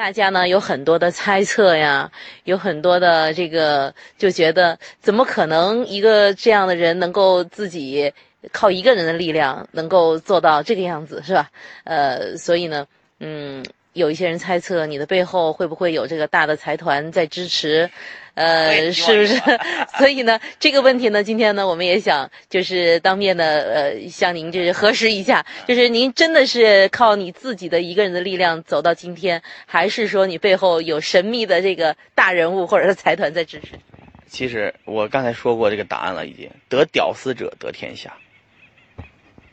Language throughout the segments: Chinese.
大家呢有很多的猜测呀，有很多的这个就觉得，怎么可能一个这样的人能够自己靠一个人的力量能够做到这个样子，是吧？呃，所以呢，嗯，有一些人猜测你的背后会不会有这个大的财团在支持？呃，是不是？所以呢，这个问题呢，今天呢，我们也想就是当面的呃，向您就是核实一下，就是您真的是靠你自己的一个人的力量走到今天，还是说你背后有神秘的这个大人物或者是财团在支持？其实我刚才说过这个答案了，已经得屌丝者得天下，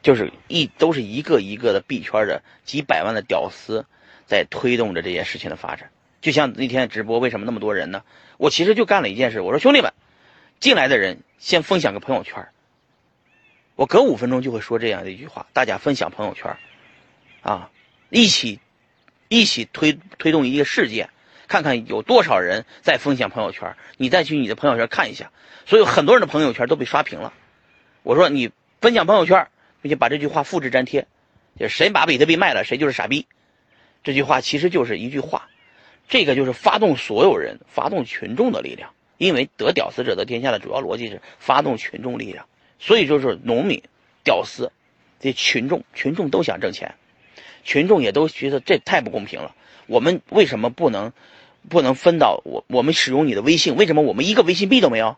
就是一都是一个一个的币圈的几百万的屌丝在推动着这件事情的发展。就像那天直播，为什么那么多人呢？我其实就干了一件事，我说兄弟们，进来的人先分享个朋友圈。我隔五分钟就会说这样的一句话，大家分享朋友圈，啊，一起一起推推动一个事件，看看有多少人在分享朋友圈，你再去你的朋友圈看一下，所以很多人的朋友圈都被刷屏了。我说你分享朋友圈，并且把这句话复制粘贴，就谁把比特币卖了，谁就是傻逼。这句话其实就是一句话。这个就是发动所有人、发动群众的力量，因为得屌丝者得天下的主要逻辑是发动群众力量，所以就是农民、屌丝，这群众，群众都想挣钱，群众也都觉得这太不公平了。我们为什么不能不能分到我？我们使用你的微信，为什么我们一个微信币都没有？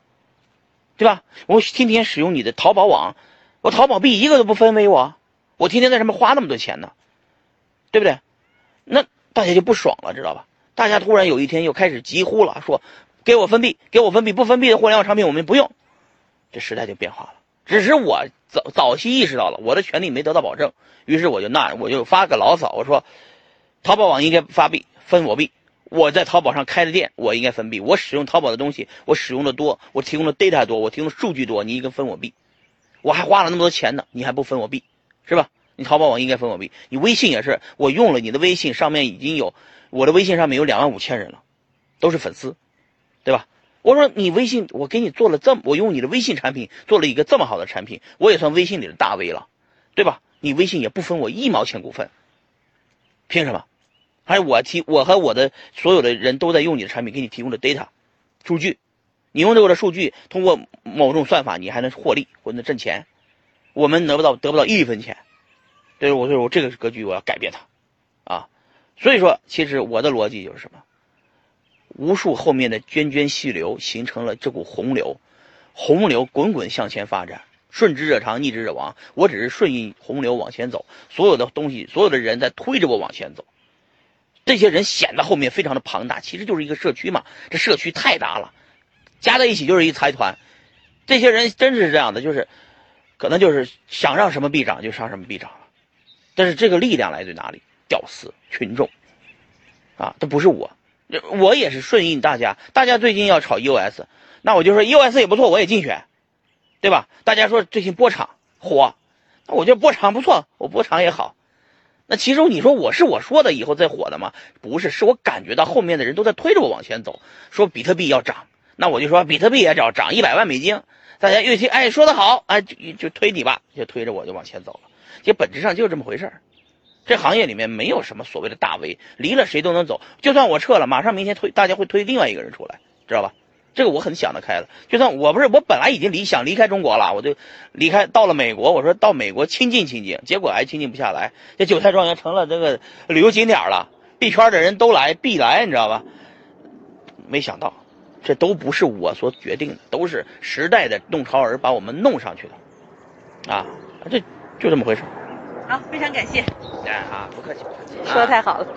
对吧？我天天使用你的淘宝网，我淘宝币一个都不分为我，我天天在上面花那么多钱呢，对不对？那大家就不爽了，知道吧？大家突然有一天又开始疾呼了，说：“给我分币，给我分币，不分币的互联网产品我们不用。”这时代就变化了。只是我早早期意识到了我的权利没得到保证，于是我就那我就发个牢骚，我说：“淘宝网应该发币分我币，我在淘宝上开的店，我应该分币。我使用淘宝的东西，我使用的多，我提供的 data 多，我提供的数据多，你应该分我币。我还花了那么多钱呢，你还不分我币，是吧？你淘宝网应该分我币，你微信也是，我用了你的微信，上面已经有。”我的微信上面有两万五千人了，都是粉丝，对吧？我说你微信，我给你做了这么，我用你的微信产品做了一个这么好的产品，我也算微信里的大 V 了，对吧？你微信也不分我一毛钱股份，凭什么？还有我提，我和我的所有的人都在用你的产品，给你提供的 data 数据，你用这个的数据，通过某种算法，你还能获利或者挣钱，我们得不到得不到一分钱，对我说我这个格局我要改变它，啊。所以说，其实我的逻辑就是什么？无数后面的涓涓细流形成了这股洪流，洪流滚滚向前发展，顺之者长，逆之者亡。我只是顺应洪流往前走，所有的东西，所有的人在推着我往前走。这些人显得后面非常的庞大，其实就是一个社区嘛。这社区太大了，加在一起就是一财团。这些人真是这样的，就是可能就是想让什么必涨就上什么必涨。但是这个力量来自于哪里？屌丝群众，啊，这不是我，我也是顺应大家。大家最近要炒 EOS，那我就说 EOS 也不错，我也竞选，对吧？大家说最近波场火，那我觉得波场不错，我波场也好。那其实你说我是我说的以后再火的吗？不是，是我感觉到后面的人都在推着我往前走，说比特币要涨，那我就说比特币也涨，涨一百万美金。大家越听，哎，说的好，哎，就就推你吧，就推着我就往前走了。其实本质上就是这么回事。这行业里面没有什么所谓的大 V，离了谁都能走。就算我撤了，马上明天推，大家会推另外一个人出来，知道吧？这个我很想得开了。就算我不是，我本来已经离想离开中国了，我就离开到了美国。我说到美国亲近亲近，结果还亲近不下来。这韭菜庄园成了这个旅游景点了，币圈的人都来必来，你知道吧？没想到，这都不是我所决定的，都是时代的弄潮儿把我们弄上去的，啊，这就这么回事。好，非常感谢。哎，啊，不客气，不客气。说的太好了。